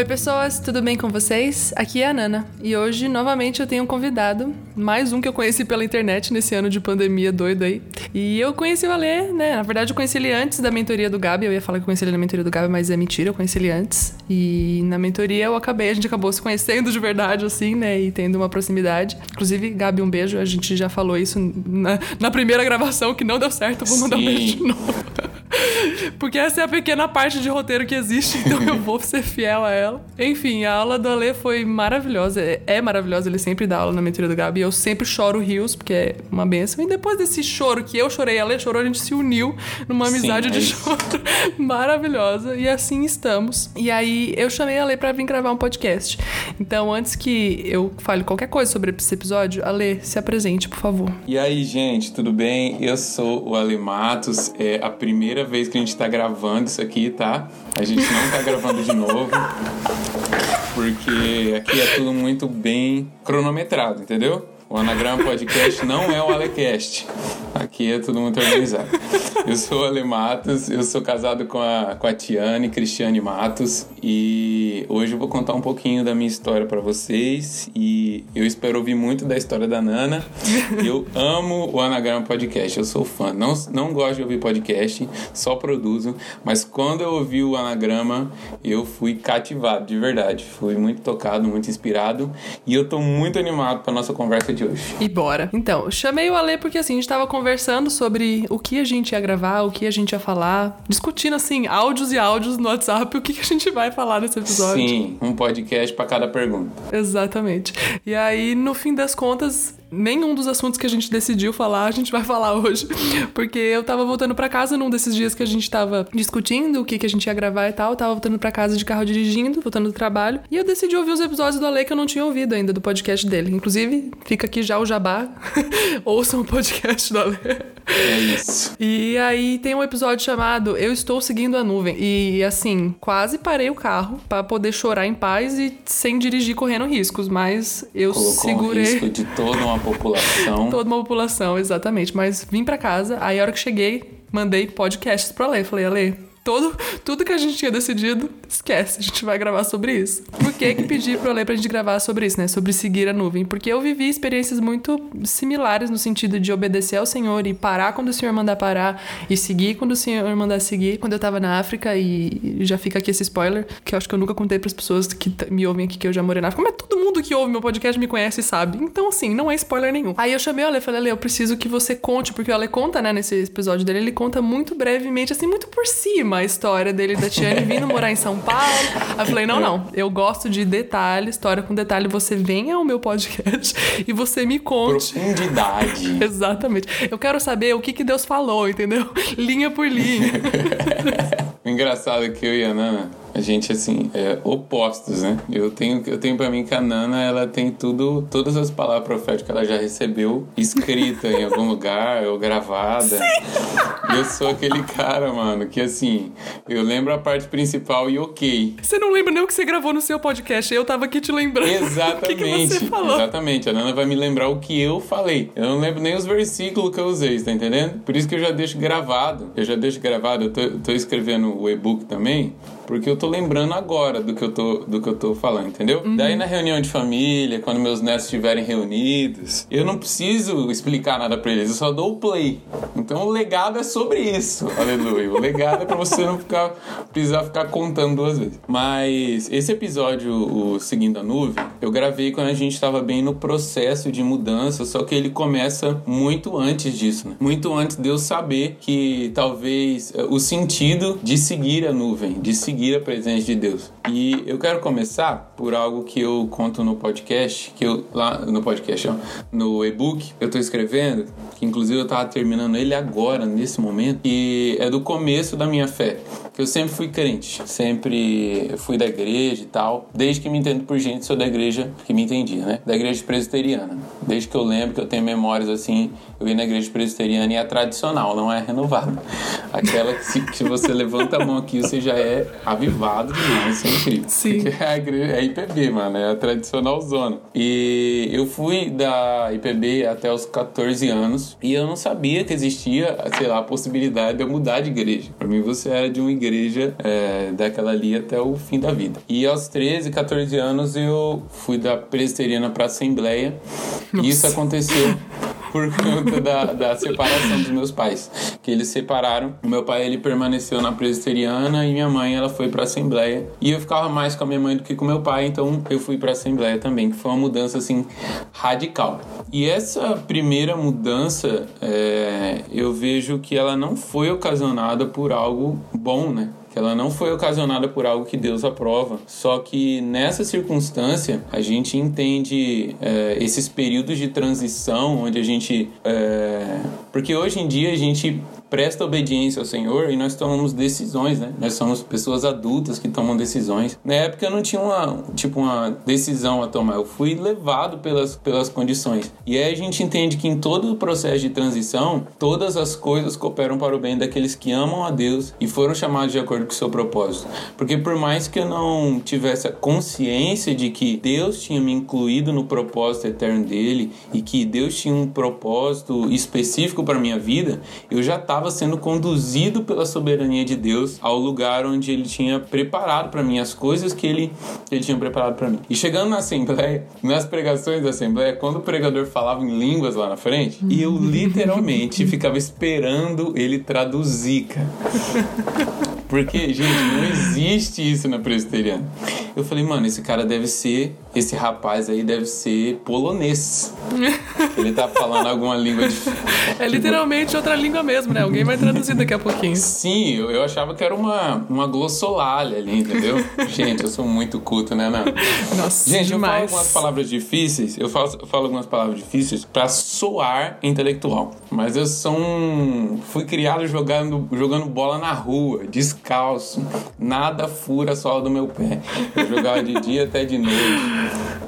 Oi, pessoas, tudo bem com vocês? Aqui é a Nana e hoje, novamente, eu tenho um convidado, mais um que eu conheci pela internet nesse ano de pandemia doido aí. E eu conheci o Alê, né? Na verdade, eu conheci ele antes da mentoria do Gabi. Eu ia falar que eu conheci ele na mentoria do Gabi, mas é mentira, eu conheci ele antes. E na mentoria eu acabei, a gente acabou se conhecendo de verdade, assim, né? E tendo uma proximidade. Inclusive, Gabi, um beijo. A gente já falou isso na, na primeira gravação, que não deu certo. Vou mandar Sim. um beijo de novo. Porque essa é a pequena parte de roteiro que existe, então eu vou ser fiel a ela. Enfim, a aula do Ale foi maravilhosa. É, é maravilhosa, ele sempre dá aula na mentoria do Gabi. Eu sempre choro rios, porque é uma benção. E depois desse choro que eu chorei, a Ale chorou, a gente se uniu numa amizade Sim, é de choro maravilhosa. E assim estamos. E aí eu chamei a Ale pra vir gravar um podcast. Então, antes que eu fale qualquer coisa sobre esse episódio, Ale, se apresente, por favor. E aí, gente, tudo bem? Eu sou o Ale Matos. É a primeira vez que a gente tá gravando isso aqui, tá? A gente não tá gravando de novo. Porque aqui é tudo muito bem cronometrado, entendeu? O Anagrama Podcast não é o Alecast. Aqui é tudo muito organizado. Eu sou o Ale Matos, eu sou casado com a, com a Tiane, Cristiane Matos, e hoje eu vou contar um pouquinho da minha história para vocês. E eu espero ouvir muito da história da Nana. Eu amo o Anagrama Podcast, eu sou fã. Não, não gosto de ouvir podcast, só produzo, mas quando eu ouvi o Anagrama, eu fui cativado, de verdade. Fui muito tocado, muito inspirado, e eu tô muito animado para nossa conversa de de hoje. E bora. Então, chamei o Ale porque assim, a gente tava conversando sobre o que a gente ia gravar, o que a gente ia falar, discutindo assim, áudios e áudios no WhatsApp, o que, que a gente vai falar nesse episódio. Sim, um podcast para cada pergunta. Exatamente. E aí, no fim das contas, nenhum dos assuntos que a gente decidiu falar, a gente vai falar hoje. Porque eu tava voltando para casa num desses dias que a gente tava discutindo o que, que a gente ia gravar e tal. Eu tava voltando para casa de carro dirigindo, voltando do trabalho. E eu decidi ouvir os episódios do Ale que eu não tinha ouvido ainda, do podcast dele. Inclusive, fica aqui já o jabá. Ouçam o podcast do Ale. É isso. E aí tem um episódio chamado Eu Estou Seguindo a Nuvem. E assim, quase parei o carro para poder chorar em paz e sem dirigir correndo riscos. Mas eu Colocou segurei. Um risco de toda uma população. Toda uma população, exatamente. Mas vim para casa, aí a hora que cheguei, mandei podcasts pra ler. Falei, Ale, todo, tudo que a gente tinha decidido, esquece, a gente vai gravar sobre isso. Por que que pedi pro ler pra gente gravar sobre isso, né? Sobre seguir a nuvem? Porque eu vivi experiências muito similares no sentido de obedecer ao Senhor e parar quando o Senhor mandar parar e seguir quando o Senhor mandar seguir. Quando eu tava na África e já fica aqui esse spoiler, que eu acho que eu nunca contei para as pessoas que me ouvem aqui que eu já morei na África, mas todo mundo que ouve meu podcast me conhece e sabe. Então, assim, não é spoiler nenhum. Aí eu chamei o Ale e falei, Ale, eu preciso que você conte, porque o Ale conta, né, nesse episódio dele, ele conta muito brevemente, assim, muito por cima a história dele da Tiane vindo morar em São Paulo. Aí eu falei, não, não, eu gosto de detalhe, história com detalhe. Você venha ao meu podcast e você me conte. Profundidade. Exatamente. Eu quero saber o que, que Deus falou, entendeu? Linha por linha. o engraçado que eu e a Nana, a gente assim é opostos, né? Eu tenho eu tenho para mim que a Nana ela tem tudo todas as palavras proféticas que ela já recebeu escrita em algum lugar ou gravada. E eu sou aquele cara, mano, que assim, eu lembro a parte principal e OK. Você não lembra nem o que você gravou no seu podcast, eu tava aqui te lembrando. Exatamente. que, que você falou? Exatamente. A Nana vai me lembrar o que eu falei. Eu não lembro nem os versículos que eu usei, tá entendendo? Por isso que eu já deixo gravado. Eu já deixo gravado, eu tô, eu tô escrevendo o e-book também porque eu tô lembrando agora do que eu tô, do que eu tô falando, entendeu? Uhum. Daí na reunião de família, quando meus netos estiverem reunidos, eu não preciso explicar nada para eles, eu só dou o play. Então o legado é sobre isso, aleluia. O legado é para você não ficar precisar ficar contando duas vezes. Mas esse episódio, o Seguindo a Nuvem, eu gravei quando a gente estava bem no processo de mudança, só que ele começa muito antes disso, né? Muito antes de eu saber que talvez eh, o sentido de seguir a nuvem, de seguir seguir a presença de Deus. E eu quero começar por algo que eu conto no podcast, que eu lá no podcast, ó, no e-book eu tô escrevendo, que inclusive eu tava terminando ele agora, nesse momento, e é do começo da minha fé. Que eu sempre fui crente, sempre fui da igreja e tal. Desde que me entendo por gente, sou da igreja que me entendia, né? Da igreja presbiteriana. Desde que eu lembro que eu tenho memórias assim, eu ia na igreja presbiteriana e é tradicional, não é renovada. Aquela que se, que você levanta a mão aqui, você já é avivado demais, isso é incrível. Sim. Porque é a igreja, é IPB, mano, é a tradicional zona. E eu fui da IPB até os 14 anos e eu não sabia que existia, sei lá, a possibilidade de eu mudar de igreja. Pra mim, você era de uma igreja é, daquela ali até o fim da vida. E aos 13, 14 anos eu fui da presbiteriana pra Assembleia. Nossa. E isso aconteceu por conta da, da separação dos meus pais. Que eles separaram. O meu pai, ele permaneceu na presbiteriana e minha mãe, ela foi pra Assembleia. E eu ficava mais com a minha mãe do que com meu pai, então eu fui pra Assembleia também, que foi uma mudança, assim, radical. E essa primeira mudança, é, eu vejo que ela não foi ocasionada por algo bom, né? Que ela não foi ocasionada por algo que Deus aprova. Só que nessa circunstância a gente entende é, esses períodos de transição onde a gente. É, porque hoje em dia a gente presta obediência ao Senhor e nós tomamos decisões, né? Nós somos pessoas adultas que tomam decisões. Na época eu não tinha uma, tipo, uma decisão a tomar, eu fui levado pelas, pelas condições. E aí a gente entende que em todo o processo de transição, todas as coisas cooperam para o bem daqueles que amam a Deus e foram chamados de acordo com o seu propósito. Porque por mais que eu não tivesse a consciência de que Deus tinha me incluído no propósito eterno dele e que Deus tinha um propósito específico para minha vida, eu já estava estava sendo conduzido pela soberania de Deus ao lugar onde ele tinha preparado para mim as coisas que ele, ele tinha preparado para mim. E chegando na assembleia, nas pregações da assembleia, quando o pregador falava em línguas lá na frente, e eu literalmente ficava esperando ele traduzir, cara. Porque, gente, não existe isso na presbiteriana. Eu falei, mano, esse cara deve ser, esse rapaz aí deve ser polonês. Ele tá falando alguma língua de... É literalmente outra língua mesmo, né? Alguém vai traduzir daqui a pouquinho. Sim, eu, eu achava que era uma, uma glossolalia ali, entendeu? gente, eu sou muito culto, né, Ana? Nossa, Gente, demais. eu falo algumas palavras difíceis, eu falo, eu falo algumas palavras difíceis pra soar intelectual. Mas eu sou um... Fui criado jogando, jogando bola na rua, descalço. Nada fura a sola do meu pé. Eu jogava de dia até de noite.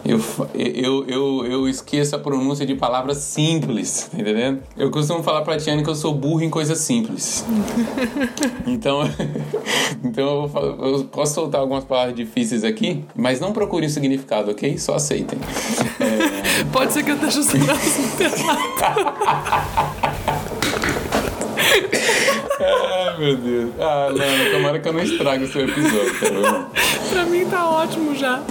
Eu, eu, eu, eu esqueço a pronúncia de palavras simples, tá entendendo? Eu costumo falar pra Tiane que eu sou burro em coisas simples. Então, então eu, eu posso soltar algumas palavras difíceis aqui, mas não procurem o significado, ok? Só aceitem. Pode ser que eu esteja usando. Ai, meu Deus. Ah, não, tomara que eu não estrague o seu episódio, cara. Pra mim tá ótimo já.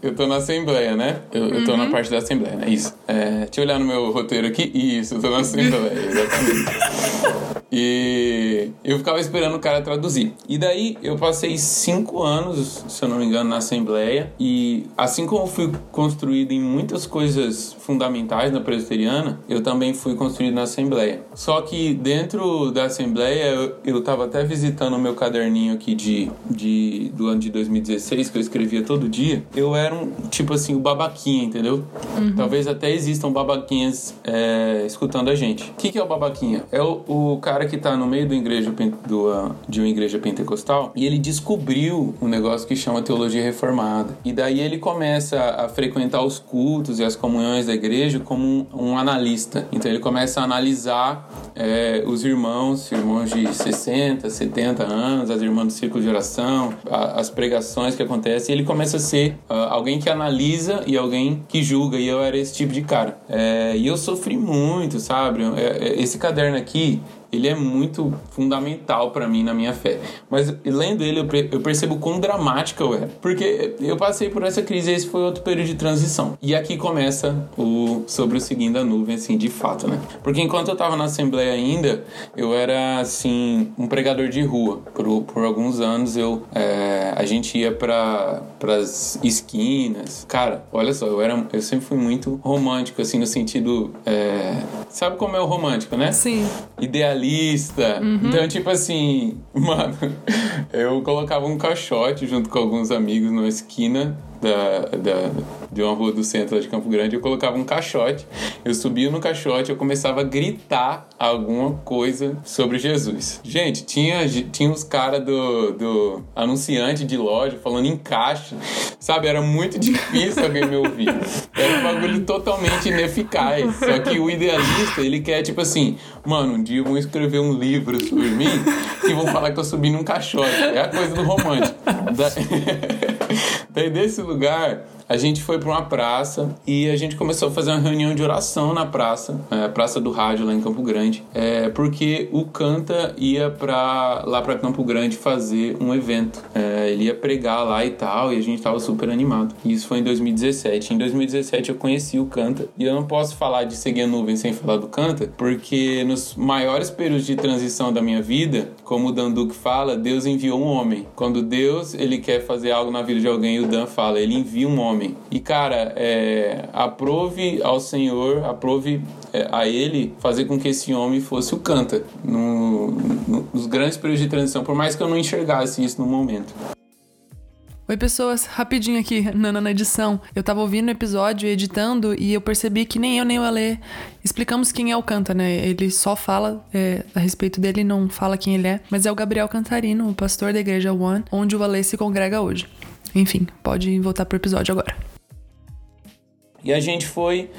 Eu tô na Assembleia, né? Eu, eu tô na parte da Assembleia, né? Isso. É, deixa eu olhar no meu roteiro aqui. Isso, eu tô na Assembleia, exatamente. E eu ficava esperando o cara traduzir. E daí eu passei cinco anos, se eu não me engano, na Assembleia. E assim como fui construído em muitas coisas fundamentais na presbiteriana, eu também fui construído na Assembleia. Só que dentro da Assembleia, eu, eu tava até visitando o meu caderninho aqui de, de, do ano de 2016, que eu escrevia todo dia. Eu era um, tipo assim, o babaquinha, entendeu? Talvez até existam babaquinhas é, escutando a gente. O que, que é o babaquinha? É o, o cara que tá no meio do igreja, do, ah, de uma igreja pentecostal e ele descobriu um negócio que chama teologia reformada. E daí ele começa a frequentar os cultos e as comunhões da igreja como um, um analista. Então ele começa a analisar é, os irmãos, irmãos de 60, 70 anos, as irmãs do círculo de oração, a- as pregações que acontecem, e ele começa a ser ah, alguém que analisa e alguém que julga, e eu era esse tipo de cara. É, e eu sofri muito, sabe? É, é, esse caderno aqui, ele é muito fundamental pra mim na minha fé. Mas lendo ele, eu, percebo quão dramática eu era. Porque eu passei por essa crise e esse foi outro período de transição. E aqui começa o sobre o seguindo a nuvem, assim, de fato, né? Porque enquanto eu tava na Assembleia ainda, eu era, assim, um pregador de rua. Por, por alguns anos eu... é, a gente ia pra, pras esquinas. Cara, olha só, eu, era, eu sempre fui muito romântico, assim, no sentido... é, sabe como é o romântico, né? Sim. idealista. Então, tipo assim, mano, eu colocava um caixote junto com alguns amigos numa esquina da, da, de uma rua do centro de Campo Grande, eu colocava um caixote, eu subia no caixote, eu começava a gritar alguma coisa sobre Jesus. Gente, tinha, tinha os caras do, do anunciante de loja falando em caixa, sabe? Era muito difícil alguém me ouvir. Era um bagulho totalmente ineficaz. Só que o idealista, ele quer, tipo assim, mano, um dia vão escrever um livro sobre mim e vão falar que eu subi num caixote. É a coisa do romântico. Da... Daí desse lugar, a gente foi para uma praça e a gente começou a fazer uma reunião de oração na praça, é, Praça do Rádio lá em Campo Grande, é, porque o Canta ia para lá para Campo Grande fazer um evento. É, ele ia pregar lá e tal, e a gente tava super animado. Isso foi em 2017. Em 2017 eu conheci o Canta e eu não posso falar de seguir a nuvem sem falar do Canta, porque nos maiores períodos de transição da minha vida, como o Dan Duque fala, Deus enviou um homem. Quando Deus ele quer fazer algo na vida de alguém, o Dan fala, ele envia um homem homem. E, cara, é, aprove ao Senhor, aprove é, a Ele fazer com que esse homem fosse o canta no, no, nos grandes períodos de transição, por mais que eu não enxergasse isso no momento. Oi, pessoas, rapidinho aqui, Nana na edição. Eu tava ouvindo o episódio, editando, e eu percebi que nem eu nem o Alê explicamos quem é o Canta, né? Ele só fala é, a respeito dele, não fala quem ele é, mas é o Gabriel Cantarino, o pastor da igreja One, onde o Alê se congrega hoje. Enfim, pode voltar pro episódio agora. E a gente foi,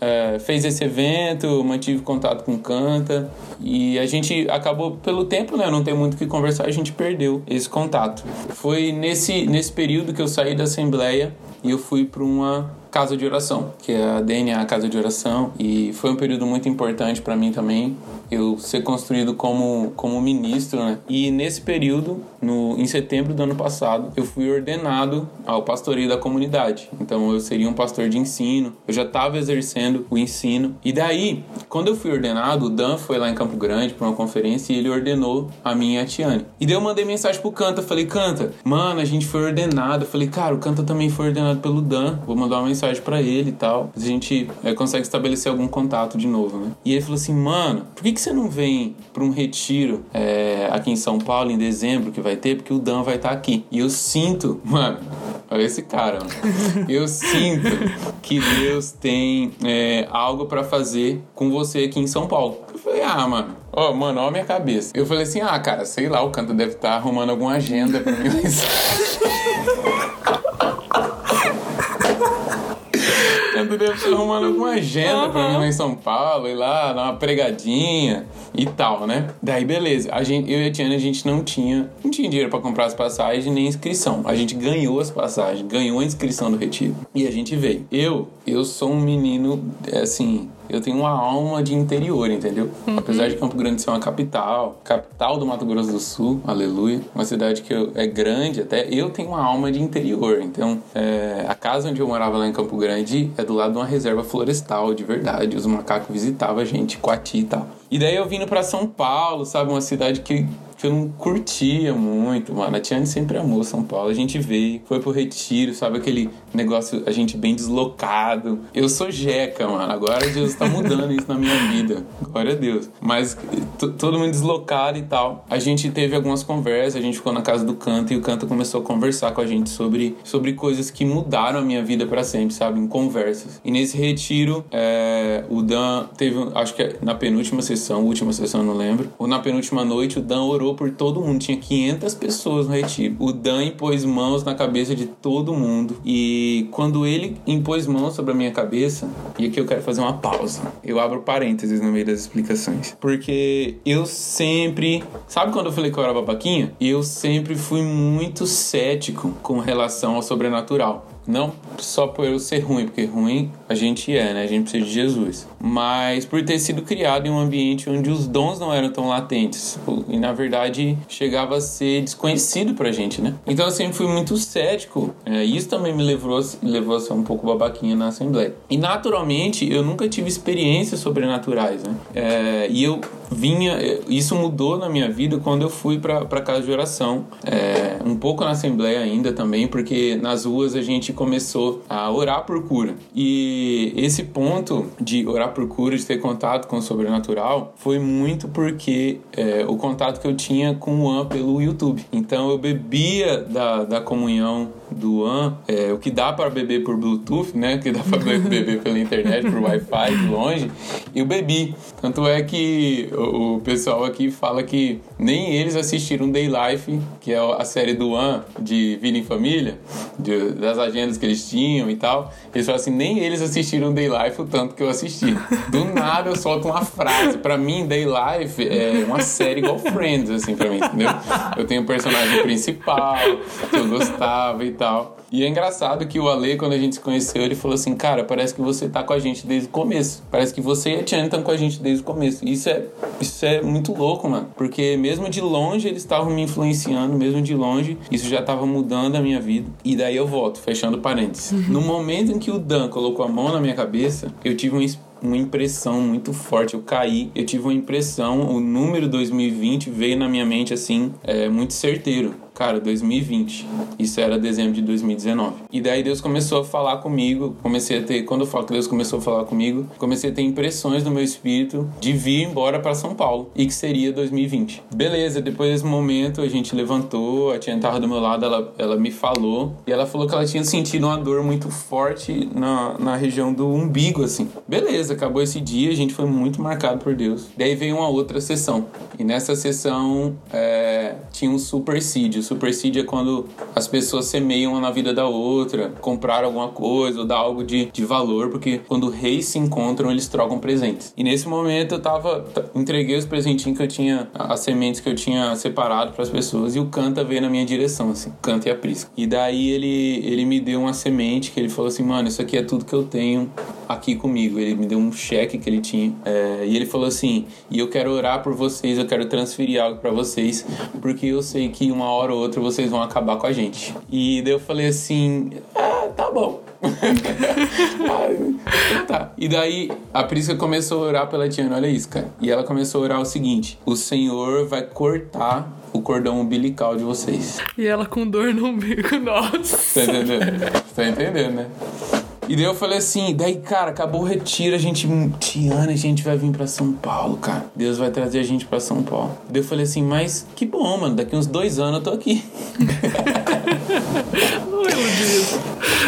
é, fez esse evento, mantive contato com o Canta e a gente acabou, pelo tempo, né, não tem muito o que conversar, a gente perdeu esse contato. Foi nesse, nesse período que eu saí da Assembleia e eu fui para uma casa de oração, que é a DNA Casa de Oração, e foi um período muito importante para mim também, eu ser construído como, como ministro, né? E nesse período, no, em setembro do ano passado, eu fui ordenado ao pastoreio da comunidade. Então eu seria um pastor de ensino, eu já estava exercendo o ensino. E daí, quando eu fui ordenado, o Dan foi lá em Campo Grande para uma conferência e ele ordenou a minha Tiane. E daí eu mandei mensagem pro Canta, falei, Canta, mano, a gente foi ordenado. Eu falei, cara, o Canta também foi ordenado pelo Dan, vou mandar uma mensagem para ele e tal. A gente é, consegue estabelecer algum contato de novo, né? E ele falou assim, mano, por que, que você não vem para um retiro é, aqui em São Paulo em dezembro que vai ter? Porque o Dan vai estar tá aqui. E eu sinto, mano, olha esse cara, mano. Eu sinto que Deus tem é, algo para fazer com você aqui em São Paulo. Eu falei, ah, mano, ó, oh, mano, ó a minha cabeça. Eu falei assim, ah, cara, sei lá, o canto deve estar tá arrumando alguma agenda pra mim. Canto deve estar arrumando alguma agenda uhum. pra mim lá em São Paulo, ir lá, dar uma pregadinha e tal, né? Daí, beleza. A gente, eu e a Tiana, a gente não tinha, não tinha dinheiro para comprar as passagens nem inscrição. A gente ganhou as passagens, ganhou a inscrição do retiro. E a gente veio. Eu, eu sou um menino, assim, eu tenho uma alma de interior, entendeu? Uhum. Apesar de Campo Grande ser uma capital, capital do Mato Grosso do Sul, aleluia, uma cidade que eu, é grande até, eu tenho uma alma de interior. Então, é, a casa onde eu morava lá em Campo Grande é do lado de uma reserva florestal, de verdade. Os macacos visitavam a gente, Coati e tal. E daí eu vindo para São Paulo, sabe? Uma cidade que que eu não curtia muito, mano. A Tiane sempre amou São Paulo. A gente veio, foi pro retiro, sabe? Aquele negócio, a gente bem deslocado. Eu sou jeca, mano. Agora Deus tá mudando isso na minha vida. Glória a Deus. Mas todo mundo deslocado e tal. A gente teve algumas conversas, a gente ficou na casa do Canto e o Canto começou a conversar com a gente sobre, sobre coisas que mudaram a minha vida para sempre, sabe? Em conversas. E nesse retiro, é, o Dan teve, acho que na penúltima sessão, última sessão, não lembro, ou na penúltima noite, o Dan orou orou por todo mundo. Tinha 500 pessoas no retiro. O Dan impôs mãos na cabeça de todo mundo. E quando ele impôs mãos sobre a minha cabeça, e aqui eu quero fazer uma pausa. Eu abro parênteses no meio das explicações. Porque eu sempre. Sabe quando eu falei que eu era babaquinha? Eu sempre fui muito cético com relação ao sobrenatural. Não só por eu ser ruim, porque ruim a gente é, né? A gente precisa de Jesus. Mas por ter sido criado em um ambiente onde os dons não eram tão latentes. E na verdade chegava a ser desconhecido pra gente, né? Então eu sempre fui muito cético. É, isso também me levou, levou a ser um pouco babaquinha na Assembleia. E naturalmente eu nunca tive experiências sobrenaturais, né? É, e eu vinha. Isso mudou na minha vida quando eu fui para casa de oração. É, um pouco na Assembleia ainda também, porque nas ruas a gente começou a orar por cura. E esse ponto de orar por cura, de ter contato com o sobrenatural, foi muito porque é, o contato que eu tinha com o An pelo YouTube. Então eu bebia da, da comunhão do An, é, o que dá para beber por Bluetooth, né? O que dá para beber pela internet, por Wi-Fi, de longe, eu bebi. Tanto é que o, pessoal aqui fala que nem eles assistiram Day Life, que é a série do An de Vida em Família, de, das agendas que eles tinham e tal. Eles falam assim, nem eles assistiram Day Life o tanto que eu assisti. Do nada eu solto uma frase. Para mim, Day Life é uma série igual Friends, assim, pra mim, entendeu? Eu tenho o um personagem principal, que eu gostava e tal. E é engraçado que o Ale, quando a gente se conheceu, ele falou assim: Cara, parece que você tá com a gente desde o começo. Parece que você e a Tiana estão com a gente desde o começo. Isso é, isso é muito louco, mano. Porque mesmo de longe eles estavam me influenciando, mesmo de longe, isso já tava mudando a minha vida. E daí eu volto, fechando parênteses. Uhum. No momento em que o Dan colocou a mão na minha cabeça, eu tive um uma impressão muito forte. Eu caí, eu tive uma impressão, o número 2020 veio na minha mente assim, é, muito certeiro. Cara, 2020. Isso era dezembro de 2019. E daí Deus começou a falar comigo. Comecei a ter, quando eu falo que Deus começou a falar comigo, comecei a ter impressões no meu espírito de vir embora para São Paulo e que seria 2020. Beleza, depois desse momento a gente levantou, a tia tava do meu lado, ela, ela me falou e ela falou que ela tinha sentido uma dor muito forte na, na região do umbigo, assim. Beleza, acabou esse dia, a gente foi muito marcado por Deus. Daí veio uma outra sessão. E nessa sessão é, tinha um supersídio supersídio é quando as pessoas semeiam na vida da outra, comprar alguma coisa ou dar algo de, de valor, porque quando reis se encontram, eles trocam presentes. E nesse momento eu tava, entreguei os presentinhos que eu tinha, as sementes que eu tinha separado para as pessoas e o Canta veio na minha direção, assim, Canta e a. E daí ele, ele me deu uma semente que ele falou assim, mano, isso aqui é tudo que eu tenho aqui comigo. Ele me deu um cheque que ele tinha é, e ele falou assim, e eu quero orar por vocês, eu quero transferir algo para vocês, porque eu sei que uma hora ou outra vocês vão acabar com a gente. E daí eu falei assim: ah, tá bom. tá. E daí a Prisca começou a orar pela Tiana, olha isso, cara. E ela começou a orar o seguinte: o Senhor vai cortar o cordão umbilical de vocês. E ela com dor no umbigo, nossa. Tá entendendo? Tá entendendo, né? E daí eu falei assim, daí, cara, acabou o retiro, a gente, Tiana, a gente vai vir pra São Paulo, cara. Deus vai trazer a gente pra São Paulo. Daí eu falei assim, mas que bom, mano, daqui uns dois anos eu tô aqui.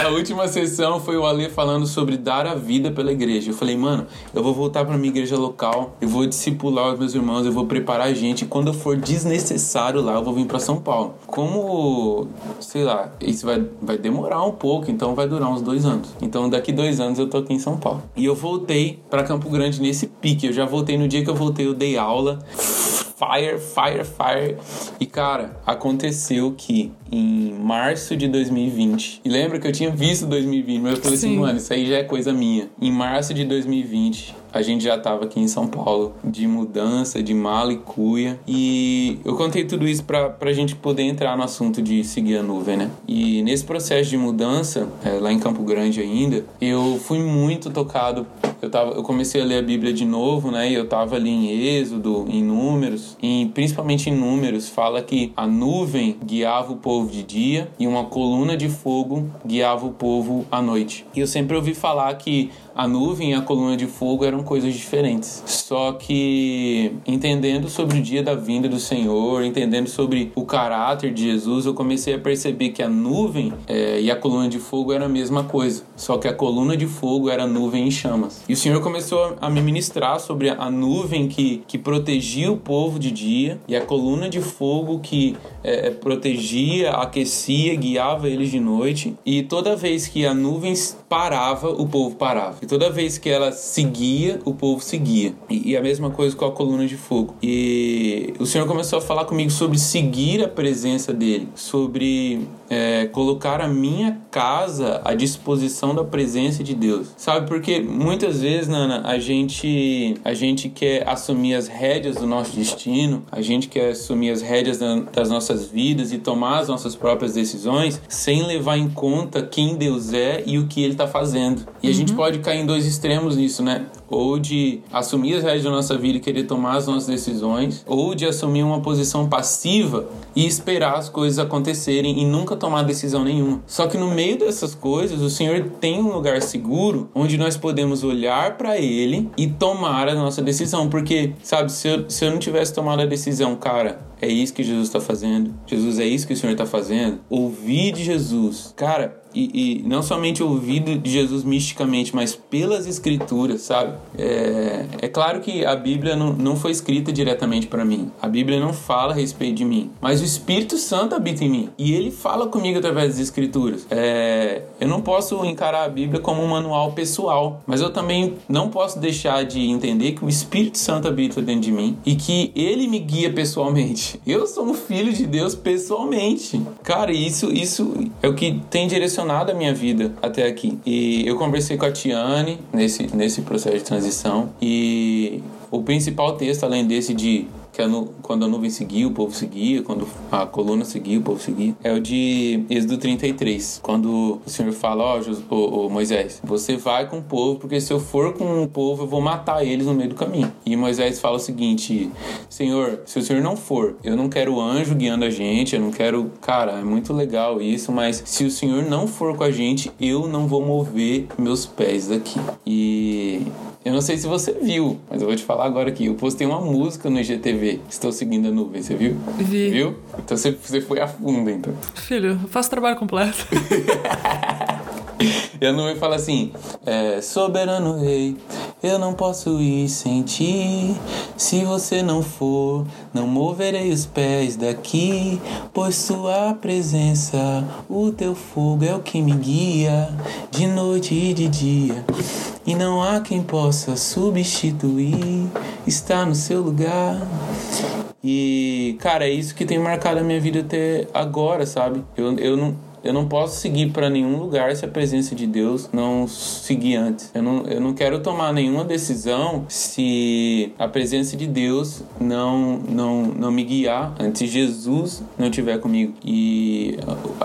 a última sessão foi o Ale falando sobre dar a vida pela igreja. Eu falei, mano, eu vou voltar pra minha igreja local, eu vou discipular os meus irmãos, eu vou preparar a gente. Quando for desnecessário lá, eu vou vir pra São Paulo. Como, sei lá, isso vai, vai demorar um pouco, então vai durar uns dois anos. Então daqui dois anos eu tô aqui em São Paulo. E eu voltei para Campo Grande nesse pique. Eu já voltei no dia que eu voltei, eu dei aula. Fire, fire, fire. E cara, aconteceu que em março de 2020. E lembra que eu tinha visto 2020, mas eu falei assim, Sim. assim, mano, isso aí já é coisa minha. Em março de 2020, a gente já estava aqui em São Paulo de mudança, de mala e cuia. E eu contei tudo isso para a gente poder entrar no assunto de seguir a nuvem, né? E nesse processo de mudança, é, lá em Campo Grande ainda, eu fui muito tocado. Eu, tava, eu comecei a ler a Bíblia de novo, né? E eu tava ali em Êxodo, em Números, e principalmente em Números, fala que a nuvem guiava o povo de dia e uma coluna de fogo guiava o povo à noite. E eu sempre ouvi falar que a nuvem e a coluna de fogo eram coisas diferentes. Só que entendendo sobre o dia da vinda do Senhor, entendendo sobre o caráter de Jesus, eu comecei a perceber que a nuvem é, e a coluna de fogo era a mesma coisa. Só que a coluna de fogo era nuvem em chamas. E o Senhor começou a me ministrar sobre a nuvem que, que protegia o povo de dia e a coluna de fogo que é, protegia, aquecia, guiava eles de noite. E toda vez que a nuvem parava, o povo parava. Toda vez que ela seguia, o povo seguia. E, e, a mesma coisa com a coluna de fogo. E o Senhor começou a falar comigo sobre seguir a presença dele, sobre é, colocar a minha casa à disposição da presença de Deus. Sabe? Porque muitas vezes, Nana, a gente, a gente quer assumir as rédeas do nosso destino, a gente quer assumir as rédeas das nossas vidas e tomar as nossas próprias decisões sem levar em conta quem Deus é e o que ele está fazendo. E uhum. a gente uhum. pode cair em dois extremos nisso, né? Ou de assumir as rédeas da nossa vida e querer tomar as nossas decisões, ou de assumir uma posição passiva e esperar as coisas acontecerem e nunca tomar decisão nenhuma. Só que no meio dessas coisas, o Senhor tem um lugar seguro onde nós podemos olhar para Ele e tomar a nossa decisão. Porque, sabe, se eu, se eu não tivesse tomado a decisão, cara, é isso que Jesus está fazendo, Jesus é isso que o Senhor está fazendo, ouvir de Jesus, cara, e, e, não somente ouvido de Jesus misticamente, mas pelas escrituras, sabe? É, é claro que a Bíblia não, não foi escrita diretamente para mim. A Bíblia não fala a respeito de mim, mas o Espírito Santo habita em mim e ele fala comigo através das escrituras. É, eu não posso encarar a Bíblia como um manual pessoal, mas eu também não posso deixar de entender que o Espírito Santo habita dentro de mim e que ele me guia pessoalmente. Eu sou um filho de Deus pessoalmente. Cara, isso, isso é o que tem direcionado direcionado a minha vida até aqui. E eu conversei com a Tiane nesse, nesse processo de transição e o principal texto, além desse de que quando a nuvem seguia, o povo seguia, quando a coluna seguia, o povo seguia, é o de Êxodo 33, quando o Senhor fala, ó, oh, Moisés, você vai com o povo, porque se eu for com o povo, eu vou matar eles no meio do caminho. E Moisés fala o seguinte, Senhor, se o Senhor não for, eu não quero anjo guiando a gente, eu não quero, cara, é muito legal isso, mas se o Senhor não for com a gente, eu não vou mover meus pés daqui. E eu não sei se você viu, mas eu vou te falar agora aqui. Eu postei uma música no IGTV. Estou seguindo a nuvem, você viu? Vi. Viu? Então você, você foi a fundo, então. Filho, eu faço trabalho completo. e a nuvem fala assim: é, Soberano Rei, eu não posso ir sem ti. Se você não for, não moverei os pés daqui. Pois sua presença, o teu fogo é o que me guia, de noite e de dia e não há quem possa substituir, está no seu lugar. E, cara, é isso que tem marcado a minha vida até agora, sabe? Eu, eu não eu não posso seguir para nenhum lugar se a presença de Deus não seguir antes. Eu não, eu não quero tomar nenhuma decisão se a presença de Deus não, não, não me guiar antes Jesus não estiver comigo. E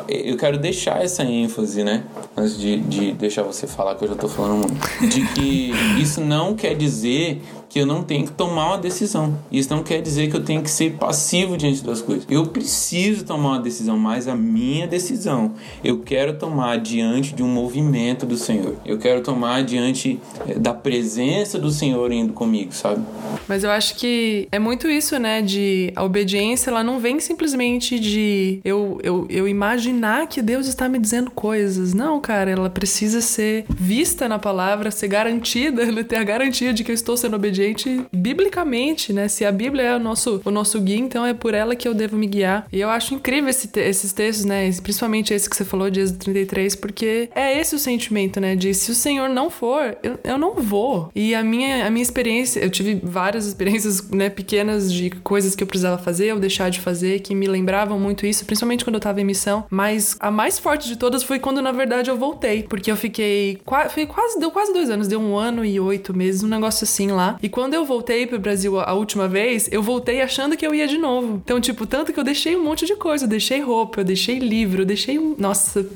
eu quero deixar essa ênfase, né? Antes de, de deixar você falar, que eu já tô falando muito. De que isso não quer dizer que eu não tenho que tomar uma decisão. Isso não quer dizer que eu tenho que ser passivo diante das coisas. Eu preciso tomar uma decisão, mas a minha decisão eu quero tomar diante de um movimento do Senhor. Eu quero tomar diante eh, da presença do Senhor indo comigo, sabe? Mas eu acho que é muito isso, né? De a obediência, ela não vem simplesmente de eu, eu, eu imaginar que Deus está me dizendo coisas. Não, cara, ela precisa ser vista na palavra, ser garantida, ter a garantia de que eu estou sendo obediente gente biblicamente, né? Se a Bíblia é o nosso, o nosso guia, então é por ela que eu devo me guiar. E eu acho incrível esse, esses textos, né? Principalmente esse que você falou de Êxodo 33, porque é esse o sentimento, né? De se o Senhor não for, eu, eu não vou. E a minha, a minha experiência, eu tive várias experiências, né, pequenas de coisas que eu precisava fazer ou deixar de fazer, que me lembravam muito isso, principalmente quando eu tava em missão. Mas a mais forte de todas foi quando, na verdade, eu voltei. Porque eu fiquei. Foi quase, deu quase dois anos, deu um ano e oito meses, um negócio assim lá. E quando eu voltei pro Brasil a última vez, eu voltei achando que eu ia de novo. Então, tipo, tanto que eu deixei um monte de coisa. Eu deixei roupa, eu deixei livro, eu deixei. Nossa,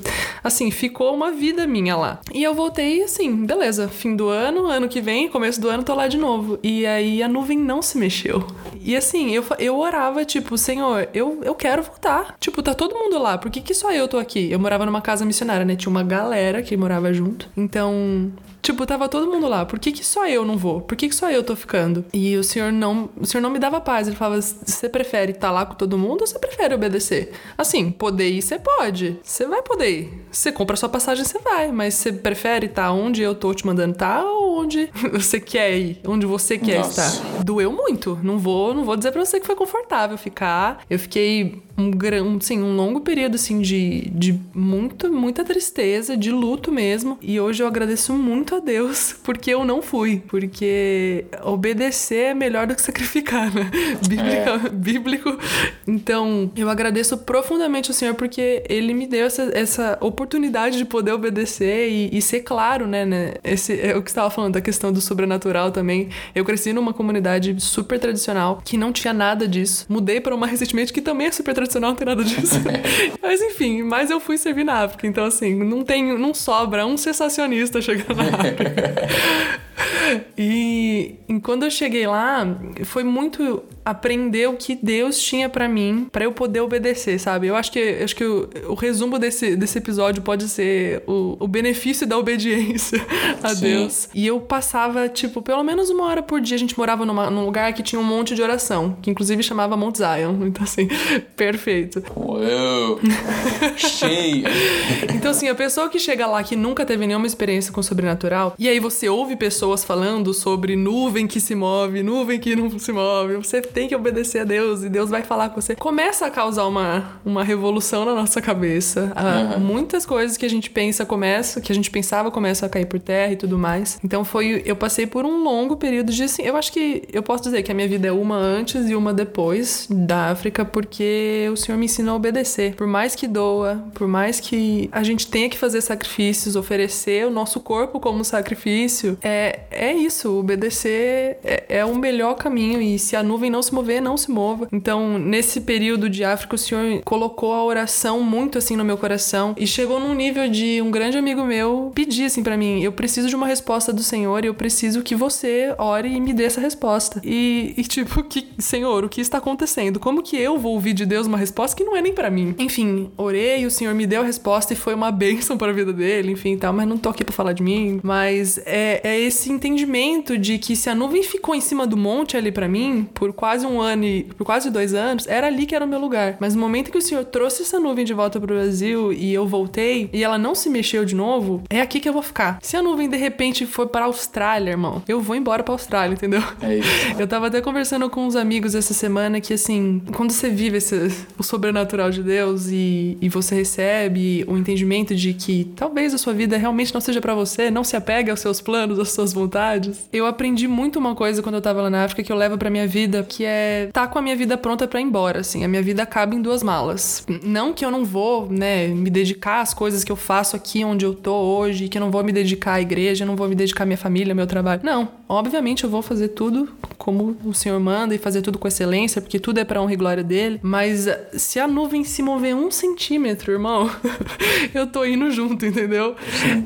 assim, ficou uma vida minha lá. E eu voltei assim, beleza, fim do ano, ano que vem, começo do ano, tô lá de novo. E aí a nuvem não se mexeu. E assim, eu, eu orava, tipo, Senhor, eu, eu quero voltar. Tipo, tá todo mundo lá, por que, que só eu tô aqui? Eu morava numa casa missionária, né? Tinha uma galera que morava junto. Então, Tipo, tava todo mundo lá. Por que, que só eu não vou? Por que, que só eu tô ficando? E o senhor não. O senhor não me dava paz. Ele falava: você prefere estar tá lá com todo mundo ou você prefere obedecer? Assim, poder ir, você pode. Você vai poder ir. Você compra sua passagem, você vai. Mas você prefere estar tá onde eu tô te mandando estar tá, ou onde você quer ir? Onde você quer Nossa. estar? Doeu muito. Não vou, não vou dizer pra você que foi confortável ficar. Eu fiquei um, um, sim, um longo período assim de, de muito, muita tristeza, de luto mesmo. E hoje eu agradeço muito a Deus porque eu não fui. Porque obedecer é melhor do que sacrificar, né? Bíblica, é. Bíblico. Então, eu agradeço profundamente ao Senhor porque Ele me deu essa, essa oportunidade de poder obedecer e, e ser claro, né, né? Esse, é o que estava falando da questão do sobrenatural também. Eu cresci numa comunidade super tradicional que não tinha nada disso. Mudei para uma recentemente que também é super tradicional não tem nada disso. mas enfim, mas eu fui servir na África, então assim, não tem, não sobra um sensacionista chegando na África. e, e quando eu cheguei lá, foi muito aprender o que Deus tinha para mim, para eu poder obedecer, sabe? Eu acho que, eu acho que o, o, resumo desse, desse episódio pode ser o, o benefício da obediência a Sim. Deus. E eu passava, tipo, pelo menos uma hora por dia. A gente morava numa, num lugar que tinha um monte de oração, que inclusive chamava Mount Zion. Então, assim, perfeito. Uou! Cheio! então, assim, a pessoa que chega lá que nunca teve nenhuma experiência com o sobrenatural, e aí você ouve pessoas falando sobre nuvem que se move, nuvem que não se move, você tem que obedecer a Deus e Deus vai falar com você. Começa a causar uma, uma revolução na nossa cabeça. Uhum. Muitas coisas que a gente pensa começam, que a gente pensava começam a cair por terra e tudo mais. Então foi, eu passei por um longo período de assim, eu acho que eu posso dizer que a minha vida é uma antes e uma depois da África porque o Senhor me ensinou a obedecer. Por mais que doa, por mais que a gente tenha que fazer sacrifícios, oferecer o nosso corpo como sacrifício, é, é isso, obedecer é, é o melhor caminho e se a nuvem não não se mover, não se mova. Então, nesse período de África, o Senhor colocou a oração muito assim no meu coração e chegou num nível de um grande amigo meu pedir assim para mim: eu preciso de uma resposta do Senhor e eu preciso que você ore e me dê essa resposta. E, e tipo, que, Senhor, o que está acontecendo? Como que eu vou ouvir de Deus uma resposta que não é nem para mim? Enfim, orei, o Senhor me deu a resposta e foi uma bênção para a vida dele, enfim, tal, mas não tô aqui para falar de mim, mas é, é esse entendimento de que se a nuvem ficou em cima do monte ali para mim por quase um ano e por quase dois anos, era ali que era o meu lugar. Mas no momento que o senhor trouxe essa nuvem de volta pro Brasil e eu voltei e ela não se mexeu de novo, é aqui que eu vou ficar. Se a nuvem de repente for para Austrália, irmão, eu vou embora para Austrália, entendeu? É isso. Eu tava até conversando com uns amigos essa semana que assim, quando você vive esse, o sobrenatural de Deus e, e você recebe o entendimento de que talvez a sua vida realmente não seja para você, não se apegue aos seus planos, às suas vontades. Eu aprendi muito uma coisa quando eu tava lá na África que eu levo para minha vida, que é tá com a minha vida pronta para ir embora, assim. A minha vida acaba em duas malas. Não que eu não vou, né, me dedicar às coisas que eu faço aqui onde eu tô hoje, que eu não vou me dedicar à igreja, não vou me dedicar à minha família, ao meu trabalho. Não. Obviamente eu vou fazer tudo como o Senhor manda e fazer tudo com excelência, porque tudo é para honra e glória dele. Mas se a nuvem se mover um centímetro, irmão, eu tô indo junto, entendeu?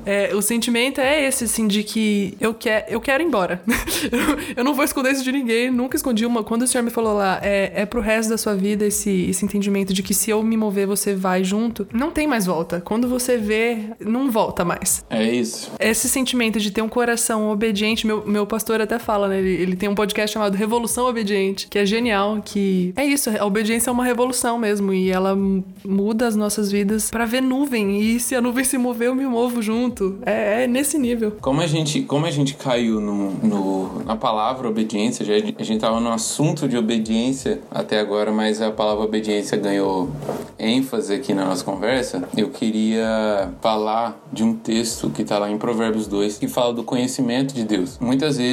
É, o sentimento é esse, assim, de que eu, quer, eu quero ir embora. eu não vou esconder isso de ninguém, nunca escondi uma. Quando o senhor me falou lá, é, é pro resto da sua vida esse, esse entendimento de que se eu me mover, você vai junto. Não tem mais volta. Quando você vê, não volta mais. É isso. Esse sentimento de ter um coração obediente, meu, meu pastor até fala, né? Ele, ele tem um podcast chamado Revolução Obediente, que é genial, que é isso, a obediência é uma revolução mesmo, e ela muda as nossas vidas para ver nuvem, e se a nuvem se mover, eu me movo junto. É, é nesse nível. Como a gente, como a gente caiu no, no, na palavra obediência, já, a gente tava no assunto de obediência até agora, mas a palavra obediência ganhou ênfase aqui na nossa conversa. Eu queria falar de um texto que está lá em Provérbios 2 que fala do conhecimento de Deus. Muitas vezes,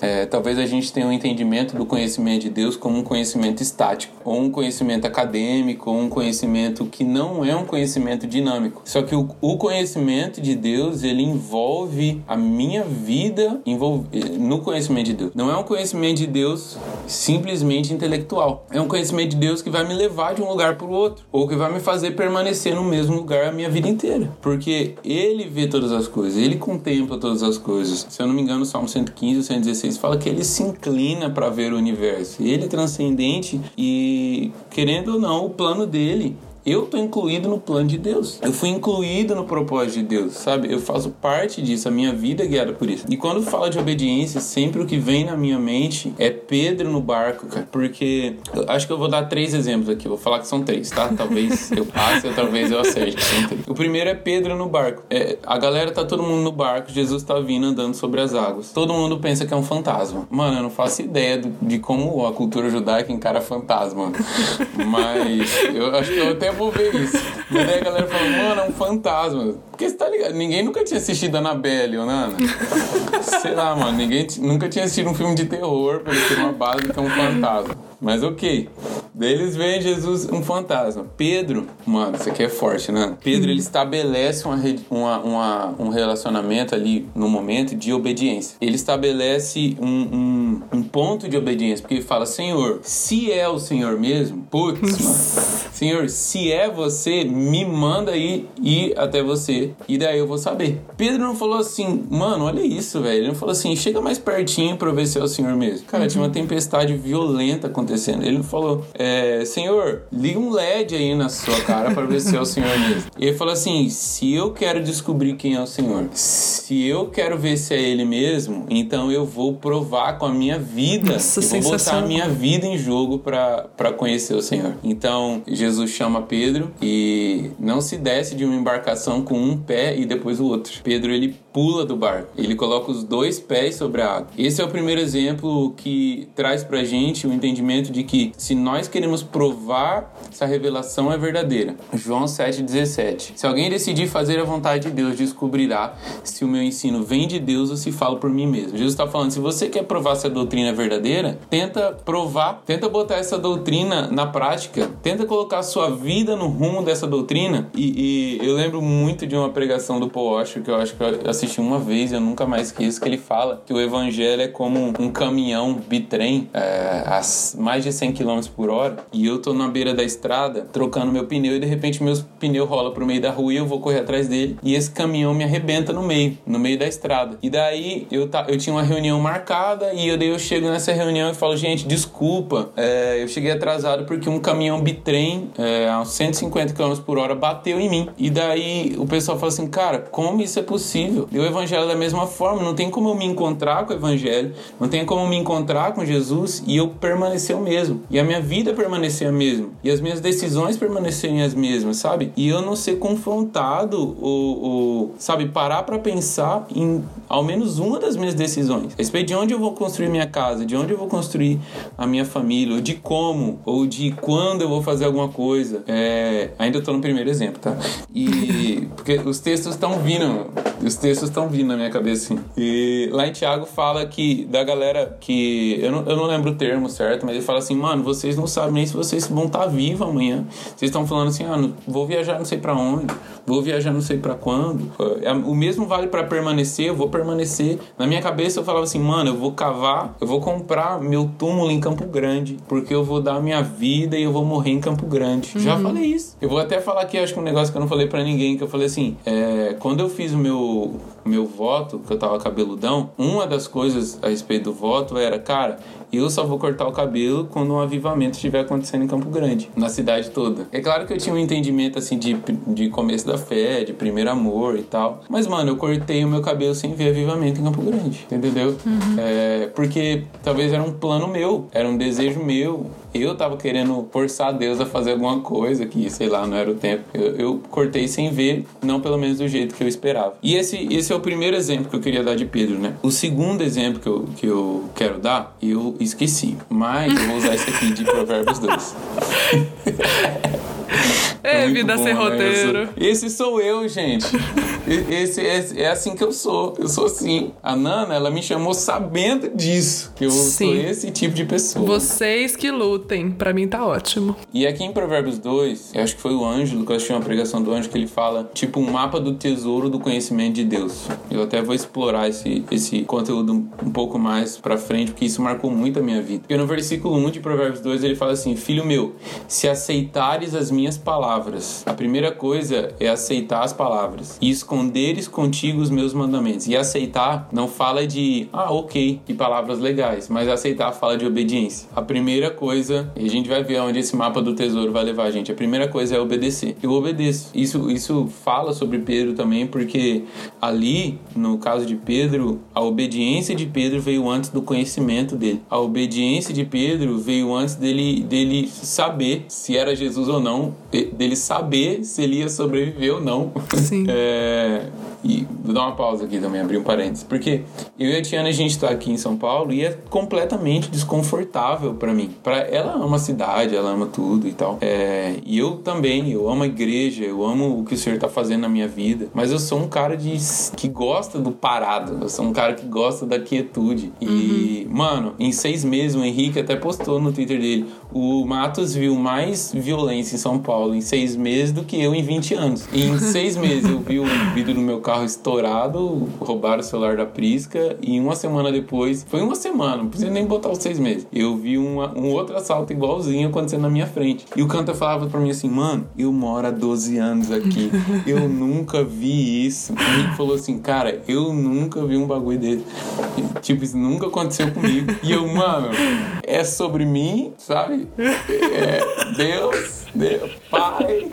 é, talvez a gente tenha um entendimento do conhecimento de Deus como um conhecimento estático, ou um conhecimento acadêmico, ou um conhecimento que não é um conhecimento dinâmico. Só que o, o conhecimento de Deus ele envolve a minha vida envolve, no conhecimento de Deus. Não é um conhecimento de Deus simples simplesmente intelectual. É um conhecimento de Deus que vai me levar de um lugar para o outro, ou que vai me fazer permanecer no mesmo lugar a minha vida inteira. Porque ele vê todas as coisas, ele contempla todas as coisas. Se eu não me engano, o Salmo 115 ou 116 fala que ele se inclina para ver o universo. Ele é transcendente e, querendo ou não, o plano dele eu tô incluído no plano de Deus. Eu fui incluído no propósito de Deus, sabe? Eu faço parte disso, a minha vida é guiada por isso. E quando fala de obediência, sempre o que vem na minha mente é Pedro no barco, cara. Porque acho que eu vou dar três exemplos aqui. Vou falar que são três, tá? Talvez eu passe ou talvez eu acerte. O primeiro é Pedro no barco. É, a galera tá todo mundo no barco, Jesus tá vindo andando sobre as águas. Todo mundo pensa que é um fantasma. Mano, eu não faço ideia de como a cultura judaica encara fantasma. Mas eu acho que eu até vou ver isso. Mas aí a galera falou, mano, é um fantasma. Porque você tá ligado? Ninguém nunca tinha assistido Annabelle ou Nana. Sei lá, mano. Ninguém nunca tinha assistido um filme de terror pra ter uma base que é um fantasma. Mas ok. Daí eles veem Jesus um fantasma. Pedro, mano, isso aqui é forte, né? Pedro ele estabelece uma, uma, uma, um relacionamento ali no momento de obediência. Ele estabelece um, um, um ponto de obediência, porque ele fala: Senhor, se é o Senhor mesmo, putz, mano. Senhor, se é você, me manda aí ir até você e daí eu vou saber. Pedro não falou assim, mano, olha isso, velho. Ele não falou assim, chega mais pertinho pra ver se é o Senhor mesmo. Cara, uhum. tinha uma tempestade violenta acontecendo. Ele não falou, é, Senhor, liga um LED aí na sua cara pra ver se é o Senhor mesmo. E ele falou assim, se eu quero descobrir quem é o Senhor, se eu quero ver se é Ele mesmo, então eu vou provar com a minha vida. Nossa, eu vou botar a minha vida em jogo para conhecer o Senhor. Então, Jesus chama Pedro e não se desce de uma embarcação com um pé e depois o outro. Pedro, ele pula do barco. Ele coloca os dois pés sobre a água. Esse é o primeiro exemplo que traz pra gente o entendimento de que se nós queremos provar se a revelação é verdadeira. João 7,17. Se alguém decidir fazer a vontade de Deus, descobrirá se o meu ensino vem de Deus ou se falo por mim mesmo. Jesus está falando: se você quer provar se a doutrina é verdadeira, tenta provar, tenta botar essa doutrina na prática, tenta colocar a sua vida no rumo dessa doutrina. E, e eu lembro muito de uma pregação do Paul Washer que eu acho que eu assisti assisti uma vez, eu nunca mais esqueço, que ele fala que o evangelho é como um caminhão bitrem é, a mais de 100 km por hora e eu tô na beira da estrada trocando meu pneu e de repente meu pneu rola pro meio da rua e eu vou correr atrás dele e esse caminhão me arrebenta no meio, no meio da estrada. E daí eu, tá, eu tinha uma reunião marcada e eu, daí eu chego nessa reunião e falo, gente, desculpa, é, eu cheguei atrasado porque um caminhão bitrem é, a 150 km por hora bateu em mim. E daí o pessoal fala assim, cara, como isso é possível? O evangelho da mesma forma, não tem como eu me encontrar com o evangelho, não tem como me encontrar com Jesus e eu permanecer o mesmo. E a minha vida permanecer a mesma. E as minhas decisões permanecerem as mesmas, sabe? E eu não ser confrontado ou, ou sabe, parar para pensar em ao menos uma das minhas decisões. A respeito de onde eu vou construir minha casa, de onde eu vou construir a minha família, ou de como, ou de quando eu vou fazer alguma coisa. É... Ainda tô no primeiro exemplo, tá? E porque os textos estão vindo, os textos estão vindo na minha cabeça, assim. E lá em Tiago fala que, da galera que. Eu não, eu não lembro o termo certo, mas ele fala assim, mano, vocês não sabem nem se vocês vão estar tá vivos amanhã. Vocês estão falando assim, ah, vou viajar não sei para onde, vou viajar não sei para quando. É, o mesmo vale para permanecer, eu vou permanecer. Na minha cabeça eu falava assim, mano, eu vou cavar, eu vou comprar meu túmulo em Campo Grande, porque eu vou dar a minha vida e eu vou morrer em Campo Grande. Uhum. Já falei isso. Eu vou até falar aqui, acho que um negócio que eu não falei para ninguém, que eu falei assim, é, quando eu fiz o meu meu voto, que eu tava cabeludão, uma das coisas a respeito do voto era, cara, eu só vou cortar o cabelo quando um avivamento estiver acontecendo em Campo Grande, na cidade toda. É claro que eu tinha um entendimento assim de, de começo da fé, de primeiro amor e tal. Mas, mano, eu cortei o meu cabelo sem ver avivamento em Campo Grande. Entendeu? Uhum. É, porque talvez era um plano meu, era um desejo meu. Eu tava querendo forçar Deus a fazer alguma coisa que, sei lá, não era o tempo. Eu, eu cortei sem ver, não pelo menos do jeito que eu esperava. E esse, esse é o primeiro exemplo que eu queria dar de Pedro, né? O segundo exemplo que eu, que eu quero dar, eu esqueci. Mas eu vou usar esse aqui de Provérbios 2. É, é vida bom, sem né? roteiro. Esse sou eu, gente. Esse, esse, é assim que eu sou. Eu sou assim. A Nana, ela me chamou sabendo disso. Que eu Sim. sou esse tipo de pessoa. Vocês que lutem. Pra mim tá ótimo. E aqui em Provérbios 2, eu acho que foi o Ângelo, que eu achei uma pregação do Ângelo, que ele fala, tipo, um mapa do tesouro do conhecimento de Deus. Eu até vou explorar esse, esse conteúdo um pouco mais pra frente, porque isso marcou muito a minha vida. Porque no versículo 1 de Provérbios 2, ele fala assim, Filho meu, se aceitares as minhas palavras, a primeira coisa é aceitar as palavras e esconderes contigo os meus mandamentos. E aceitar não fala de, ah, ok, e palavras legais, mas aceitar fala de obediência. A primeira coisa, e a gente vai ver onde esse mapa do tesouro vai levar a gente, a primeira coisa é obedecer. Eu obedeço. Isso, isso fala sobre Pedro também, porque ali, no caso de Pedro, a obediência de Pedro veio antes do conhecimento dele. A obediência de Pedro veio antes dele, dele saber se era Jesus ou não, dele saber se ele ia sobreviver ou não. Sim. é, e vou dar uma pausa aqui também, abrir um parênteses. Porque eu e a Tiana, a gente tá aqui em São Paulo e é completamente desconfortável para mim. Pra, ela ama a cidade, ela ama tudo e tal. É, e eu também, eu amo a igreja, eu amo o que o Senhor tá fazendo na minha vida. Mas eu sou um cara de, que gosta do parado. Eu sou um cara que gosta da quietude. E, uhum. mano, em seis meses o Henrique até postou no Twitter dele: o Matos viu mais violência em São Paulo em seis meses do que eu em 20 anos. E em seis meses eu vi o vidro no meu carro estourado, roubaram o celular da Prisca e uma semana depois, foi uma semana, não precisa nem botar os seis meses. Eu vi uma, um outro assalto igualzinho acontecendo na minha frente. E o cantor falava pra mim assim, mano, eu moro há 12 anos aqui, eu nunca vi isso. E ele falou assim, cara, eu nunca vi um bagulho desse. Tipo, isso nunca aconteceu comigo. E eu, mano, é sobre mim, sabe? É Deus, Deus, Pai.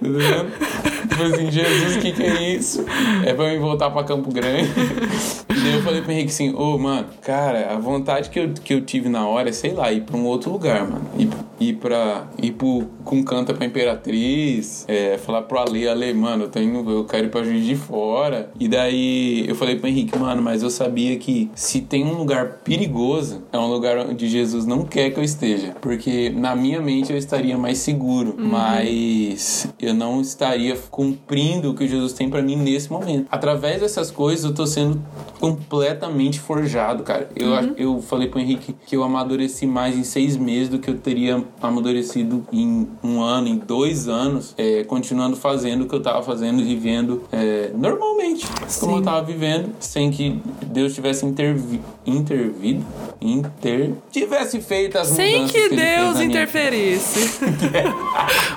Tá? Tipo assim, Jesus, o que, que é isso? É pra eu voltar pra Campo Grande. E daí eu falei pro Henrique assim, ô, oh, mano, cara, a vontade que eu, que eu tive na hora é, sei lá, ir pra um outro lugar, mano. Ir, ir pra. ir pro, com canta pra Imperatriz, é, falar pro Ale, Ale, mano, eu, tô indo, eu quero ir pra Juiz de Fora. E daí eu falei pro Henrique, mano, mas eu sabia que se tem um lugar perigoso, é um lugar onde Jesus não quer que eu esteja. Porque na minha mente eu estaria mais seguro, uhum. mas eu não estaria cumprindo o que Jesus tem para mim nesse momento. Através dessas coisas eu tô sendo completamente forjado, cara. Eu, uhum. eu falei pro Henrique que eu amadureci mais em seis meses do que eu teria amadurecido em um ano, em dois anos, é, continuando fazendo o que eu tava fazendo e vivendo é, normalmente, Sim. como eu tava vivendo, sem que Deus tivesse intervi intervido, inter... tivesse feito as sem mudanças que, que Deus interferisse.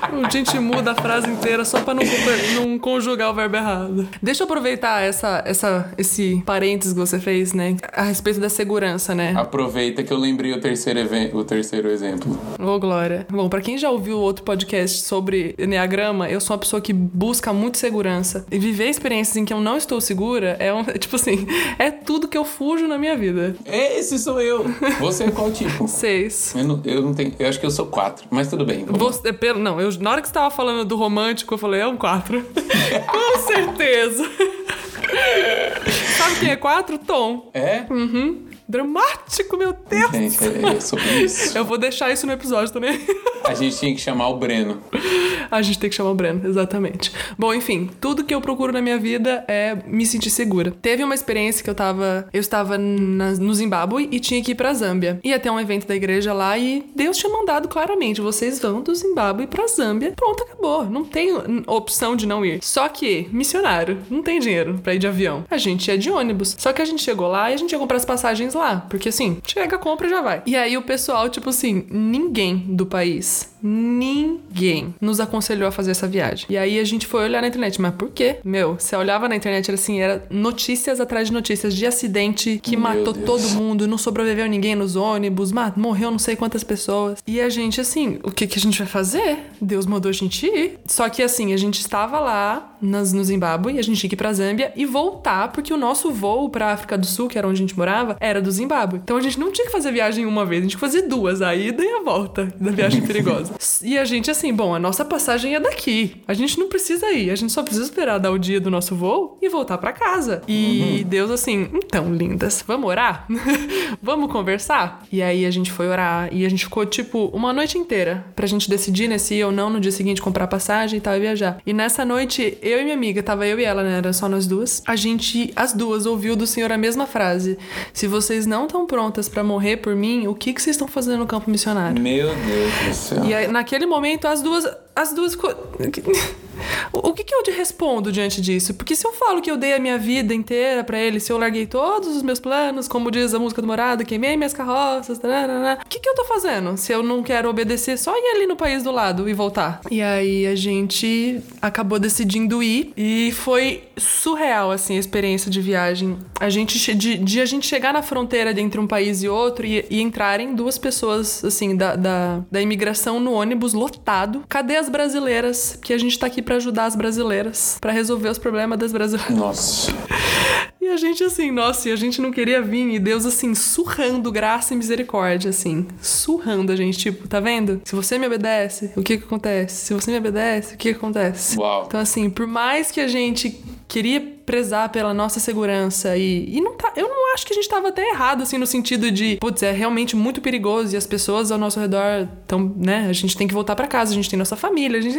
a gente muda a frase inteira só pra não, não conjugar o verbo errado. Deixa eu aproveitar essa, essa, esse parênteses que você fez, né? A respeito da segurança, né? Aproveita que eu lembrei o terceiro, o terceiro exemplo. Ô, oh, Glória. Bom, pra quem já ouviu outro podcast sobre Enneagrama, eu sou uma pessoa que busca muito segurança. E viver experiências em que eu não estou segura é um. Tipo assim, é tudo que eu fujo na minha vida. Esse sou eu. Você é qual tipo? Seis. Eu não, eu não tenho. Eu acho que eu sou quatro, mas tudo bem. Você, pelo, não, eu, na hora que você tava falando do romântico, eu falei, é um quatro. Com certeza. Sabe quem é quatro? Tom. É? Uhum. Dramático, meu Deus! Gente, é, é sobre isso. Eu vou deixar isso no episódio também. A gente tinha que chamar o Breno. A gente tem que chamar o Breno, exatamente. Bom, enfim, tudo que eu procuro na minha vida é me sentir segura. Teve uma experiência que eu tava. Eu estava na, no Zimbábue e tinha que ir pra Zâmbia. Ia ter um evento da igreja lá e Deus tinha mandado claramente: vocês vão do Zimbábue pra Zâmbia. Pronto, acabou. Não tem opção de não ir. Só que, missionário, não tem dinheiro pra ir de avião. A gente ia de ônibus. Só que a gente chegou lá e a gente ia comprar as passagens lá. Porque assim, chega, compra e já vai. E aí o pessoal, tipo assim, ninguém do país, ninguém nos aconselhou a fazer essa viagem. E aí a gente foi olhar na internet, mas por quê? Meu, você olhava na internet, era assim, era notícias atrás de notícias de acidente que Meu matou Deus. todo mundo, não sobreviveu ninguém nos ônibus, morreu não sei quantas pessoas. E a gente, assim, o que, que a gente vai fazer? Deus mandou a gente ir. Só que assim, a gente estava lá nas, no Zimbábue, a gente tinha que ir pra Zâmbia e voltar, porque o nosso voo pra África do Sul, que era onde a gente morava, era do Zimbábue. Então a gente não tinha que fazer viagem uma vez, a gente tinha que fazer duas, a ida e a volta da viagem perigosa. e a gente, assim, bom, a nossa passagem é daqui. A gente não precisa ir, a gente só precisa esperar dar o dia do nosso voo e voltar para casa. E uhum. Deus, assim, então, lindas, vamos orar? vamos conversar? E aí a gente foi orar e a gente ficou, tipo, uma noite inteira pra gente decidir né, se ia ou não no dia seguinte comprar passagem e tal e viajar. E nessa noite, eu e minha amiga, tava eu e ela, né? Era só nós duas. A gente, as duas, ouviu do Senhor a mesma frase: Se vocês não estão prontas para morrer por mim, o que, que vocês estão fazendo no campo missionário? Meu Deus do céu. E aí, naquele momento, as duas. As duas. O que, que eu te respondo diante disso? Porque se eu falo que eu dei a minha vida inteira para ele, se eu larguei todos os meus planos, como diz a música do Morado, queimei minhas carroças, o que, que eu tô fazendo se eu não quero obedecer só ir ali no país do lado e voltar? E aí a gente acabou decidindo ir e foi surreal, assim, a experiência de viagem. A gente, de, de a gente chegar na fronteira entre um país e outro e, e entrarem duas pessoas, assim, da, da, da imigração no ônibus lotado. Cadê as brasileiras? Que a gente tá aqui para ajudar as brasileiras, para resolver os problemas das brasileiras. Nossa. E a gente assim, nossa, e a gente não queria vir, e Deus assim, surrando graça e misericórdia, assim, surrando a gente, tipo, tá vendo? Se você me obedece, o que que acontece? Se você me obedece, o que que acontece? Uau. Então assim, por mais que a gente queria prezar pela nossa segurança e, e não tá, eu não acho que a gente tava até errado, assim, no sentido de, putz, é realmente muito perigoso e as pessoas ao nosso redor estão, né, a gente tem que voltar para casa, a gente tem nossa família, a gente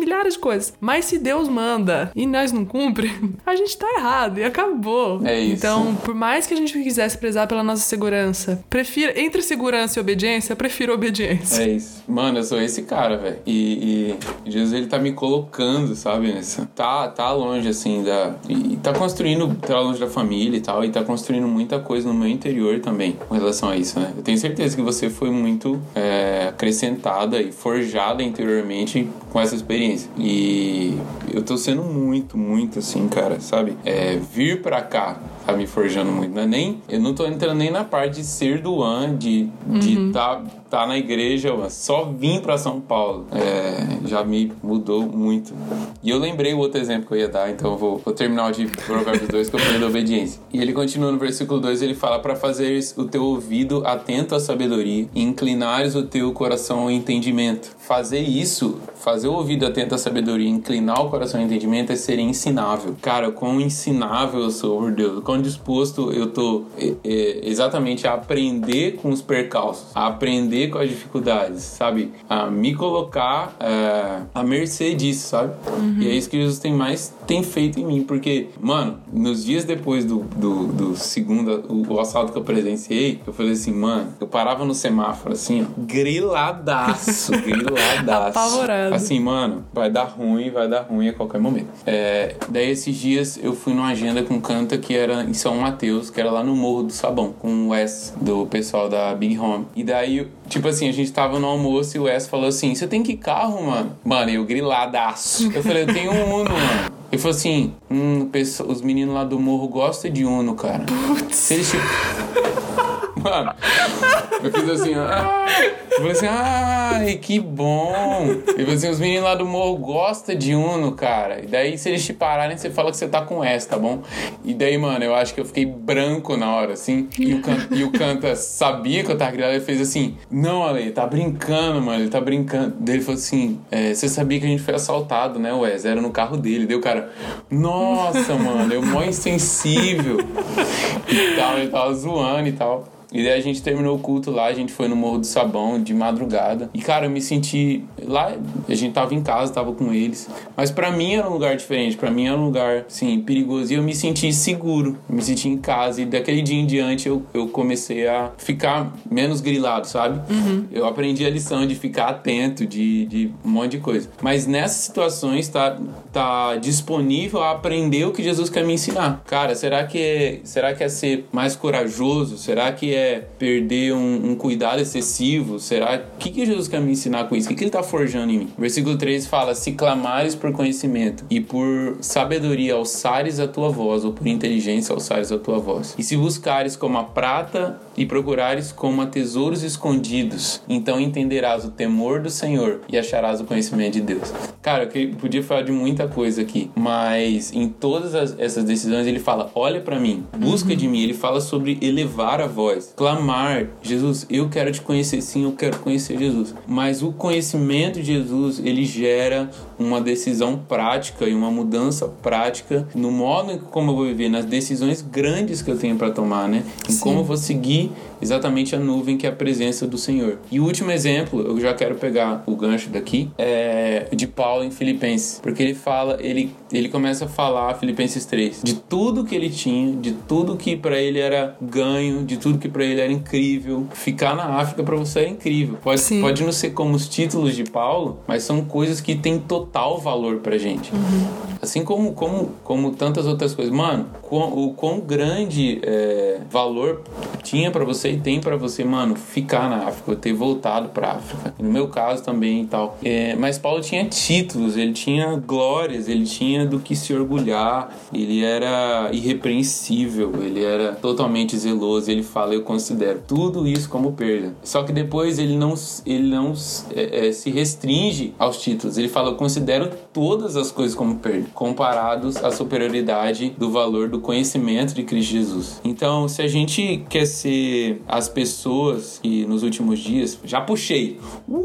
milhares de coisas. Mas se Deus manda e nós não cumpre, a gente tá errado e acabou. É isso. Então, por mais que a gente quisesse prezar pela nossa segurança, prefiro entre segurança e obediência, eu prefiro obediência. É isso. Mano, eu sou esse cara, velho. E, e, Jesus, ele tá me colocando, sabe, nessa. Tá, tá longe, assim, da. E tá construindo, tá longe da família e tal, e tá construindo muita coisa no meu interior também com relação a isso, né? Eu tenho certeza que você foi muito é, acrescentada e forjada interiormente com essa experiência. E eu tô sendo muito, muito assim, cara, sabe? É, vir pra cá tá me forjando muito. Não é nem, eu não tô entrando nem na parte de ser do An, de de uhum. tá, tá na igreja, só vim para São Paulo. É, já me mudou muito. E eu lembrei o outro exemplo que eu ia dar, então eu vou, vou terminar de Provérbios 2 que eu falei da obediência. E ele continua no versículo 2, ele fala para fazeres o teu ouvido atento à sabedoria e inclinares o teu coração ao entendimento. Fazer isso, fazer o ouvido atento à sabedoria inclinar o coração ao entendimento é ser ensinável. Cara, quão ensinável eu sou, por Deus. Quão disposto eu tô é, é, exatamente a aprender com os percalços, a aprender com as dificuldades, sabe? A me colocar é, à mercê disso, sabe? Uhum. E é isso que Jesus tem mais tem feito em mim, porque, mano, nos dias depois do, do, do segundo, o, o, assalto que eu presenciei, eu falei assim, mano, eu parava no semáforo assim, ó, griladaço, griladaço. Apavorado. Assim, mano, vai dar ruim, vai dar ruim a qualquer momento. É, daí esses dias eu fui numa agenda com canta que era em São Mateus, que era lá no Morro do Sabão, com o Wes, do pessoal da Big Home. E daí, tipo assim, a gente tava no almoço e o Wes falou assim: Você tem que carro, mano? Mano, eu griladaço. Eu falei: Eu tenho um Uno, mano. Ele falou assim: hum, os meninos lá do morro gostam de Uno, cara. Putz. Se eles tipo. Mano, eu fiz assim, ah, eu falei assim, ai, que bom. E assim, os meninos lá do morro gostam de Uno, cara. E daí, se eles te pararem, você fala que você tá com S, tá bom? E daí, mano, eu acho que eu fiquei branco na hora, assim. E o, can e o Canta sabia que eu tava gritando, ele fez assim, não, Ale, tá brincando, mano, ele tá brincando. Daí ele falou assim, é, você sabia que a gente foi assaltado, né, Wes? Era no carro dele. Deu o cara, nossa, mano, eu mó insensível. E tal, ele tava zoando e tal. E daí a gente terminou o culto lá, a gente foi no Morro do Sabão de madrugada. E cara, eu me senti lá, a gente tava em casa, tava com eles, mas para mim era um lugar diferente, para mim era um lugar sim, perigoso e eu me senti seguro, eu me senti em casa e daquele dia em diante eu, eu comecei a ficar menos grilado, sabe? Uhum. Eu aprendi a lição de ficar atento, de, de um monte de coisa. Mas nessas situações tá, tá disponível a aprender o que Jesus quer me ensinar. Cara, será que é, será que é ser mais corajoso? Será que é é perder um, um cuidado excessivo? Será? O que, que Jesus quer me ensinar com isso? O que, que ele está forjando em mim? Versículo 3 fala: Se clamares por conhecimento e por sabedoria alçares a tua voz, ou por inteligência alçares a tua voz. E se buscares como a prata e procurares como a tesouros escondidos, então entenderás o temor do Senhor e acharás o conhecimento de Deus. Cara, eu podia falar de muita coisa aqui, mas em todas as, essas decisões ele fala: olha para mim, busca uhum. de mim. Ele fala sobre elevar a voz clamar, Jesus, eu quero te conhecer, sim, eu quero conhecer Jesus. Mas o conhecimento de Jesus, ele gera uma decisão prática e uma mudança prática no modo como eu vou viver, nas decisões grandes que eu tenho para tomar, né? Em sim. como eu vou seguir exatamente a nuvem que é a presença do Senhor. E o último exemplo, eu já quero pegar o gancho daqui, é de Paulo em Filipenses, porque ele fala, ele, ele começa a falar, Filipenses 3, de tudo que ele tinha, de tudo que para ele era ganho, de tudo que para ele era incrível. Ficar na África para você é incrível. Pode, pode não ser como os títulos de Paulo, mas são coisas que têm total valor pra gente. Uhum. Assim como, como, como tantas outras coisas. Mano, o quão grande é, valor tinha para você e tem para você, mano, ficar na África, ter voltado pra África. no meu caso também e tal. É, mas Paulo tinha títulos, ele tinha glórias, ele tinha do que se orgulhar, ele era irrepreensível, ele era totalmente zeloso. Ele fala, eu considero tudo isso como perda. Só que depois ele não, ele não é, é, se restringe aos títulos. Ele fala, eu considero todas as coisas como perda, comparados à superioridade do valor do conhecimento de Cristo Jesus. Então, se a gente quer ser as pessoas que nos últimos dias, já puxei. Uh,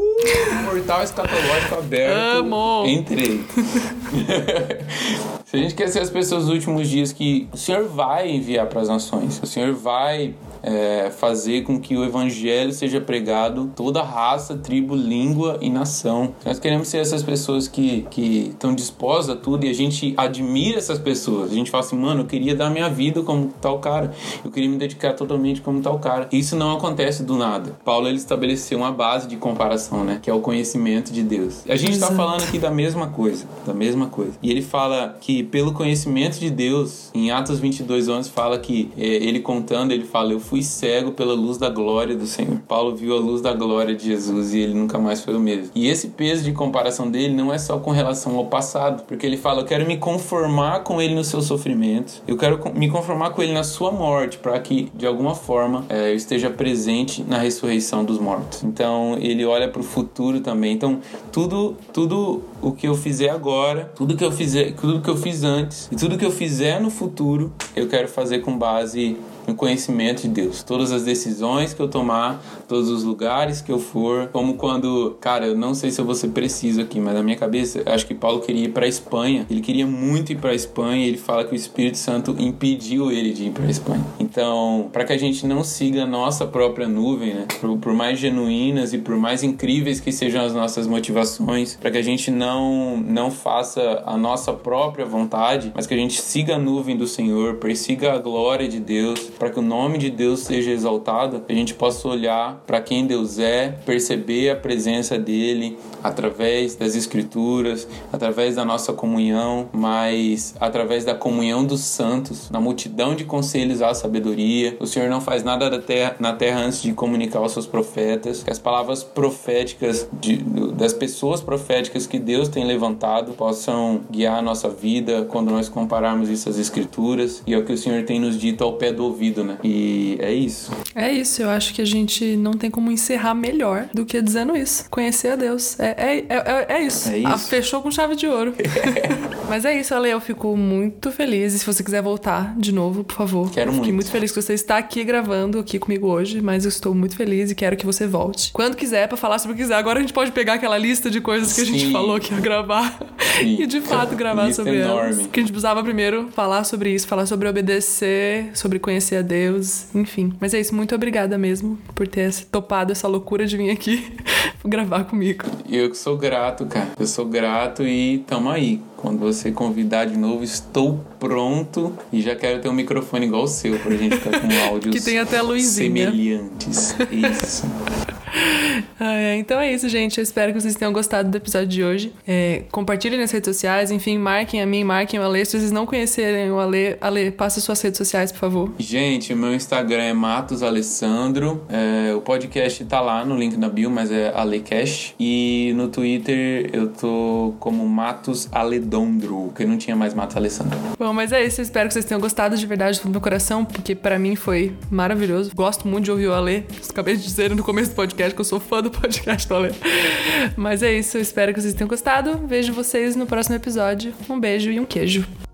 portal escatológico aberto. Amo. Entrei. se A gente quer ser as pessoas dos últimos dias que o Senhor vai enviar para as nações. O Senhor vai é, fazer com que o evangelho seja pregado toda raça, tribo, língua e nação. Nós queremos ser essas pessoas que estão dispostas a tudo e a gente admira essas pessoas. A gente fala assim, mano, eu queria dar minha vida como tal cara, eu queria me dedicar totalmente como tal cara. Isso não acontece do nada. Paulo ele estabeleceu uma base de comparação, né, que é o conhecimento de Deus. A gente está falando aqui da mesma coisa, da mesma coisa. E ele fala que pelo conhecimento de Deus, em Atos 22, 11, fala que é, ele contando, ele fala, eu fui fui cego pela luz da glória do Senhor. Paulo viu a luz da glória de Jesus e ele nunca mais foi o mesmo. E esse peso de comparação dele não é só com relação ao passado, porque ele fala: Eu quero me conformar com ele no seu sofrimento, eu quero me conformar com ele na sua morte, para que de alguma forma é, eu esteja presente na ressurreição dos mortos. Então ele olha para o futuro também. Então tudo, tudo o que eu fizer agora, tudo que eu fizer, tudo que eu fiz antes e tudo que eu fizer no futuro, eu quero fazer com base no conhecimento de Deus. Todas as decisões que eu tomar, todos os lugares que eu for, como quando, cara, eu não sei se eu vou ser preciso aqui, mas na minha cabeça, acho que Paulo queria ir para Espanha. Ele queria muito ir para Espanha e ele fala que o Espírito Santo impediu ele de ir para Espanha. Então, para que a gente não siga a nossa própria nuvem, né? Por, por mais genuínas e por mais incríveis que sejam as nossas motivações, para que a gente não não faça a nossa própria vontade, mas que a gente siga a nuvem do Senhor, persiga a glória de Deus, para que o nome de Deus seja exaltado, a gente possa olhar para quem Deus é, perceber a presença dele através das escrituras, através da nossa comunhão, mas através da comunhão dos santos, na multidão de conselhos à sabedoria. O Senhor não faz nada da terra, na terra antes de comunicar aos seus profetas. Que as palavras proféticas de, das pessoas proféticas que Deus tem levantado possam guiar a nossa vida quando nós compararmos isso às escrituras e ao que o Senhor tem nos dito ao pé do ouvido né? E é isso. É isso, eu acho que a gente não tem como encerrar melhor do que dizendo isso. Conhecer a Deus. É, é, é, é isso. É isso. Ah, fechou com chave de ouro. Mas é isso, Ale, eu fico muito feliz. E se você quiser voltar de novo, por favor. Quero muito. Fiquei muito feliz que você está aqui gravando aqui comigo hoje, mas eu estou muito feliz e quero que você volte. Quando quiser, para falar sobre o que quiser. Agora a gente pode pegar aquela lista de coisas que Sim. a gente falou que ia gravar Sim. e de fato gravar sobre enorme. elas. Que a gente precisava primeiro falar sobre isso, falar sobre obedecer, sobre conhecer a Deus, enfim. Mas é isso, muito obrigada mesmo por ter topado essa loucura de vir aqui gravar comigo. Eu que sou grato, cara. Eu sou grato e tamo aí. Quando você convidar de novo, estou pronto e já quero ter um microfone igual o seu pra gente ficar com áudios que tem até luzinha. semelhantes. Isso. é, então é isso, gente. Eu espero que vocês tenham gostado do episódio de hoje. É, compartilhem nas redes sociais, enfim, marquem a mim, marquem o Ale. Se vocês não conhecerem o Ale, Ale, passa suas redes sociais, por favor. Gente, meu Instagram é Matos Alessandro. É, o podcast tá lá no link na bio, mas é AleCast. E no Twitter eu tô como Matos Aledondro, porque não tinha mais Matos Alessandro. Bom, mas é isso. Eu espero que vocês tenham gostado de verdade do meu coração, porque para mim foi maravilhoso. Gosto muito de ouvir o Ale. Acabei de dizer no começo do podcast que eu sou fã do podcast do Ale. Mas é isso, eu espero que vocês tenham gostado. Vejo vocês no próximo episódio. Um beijo e um queijo.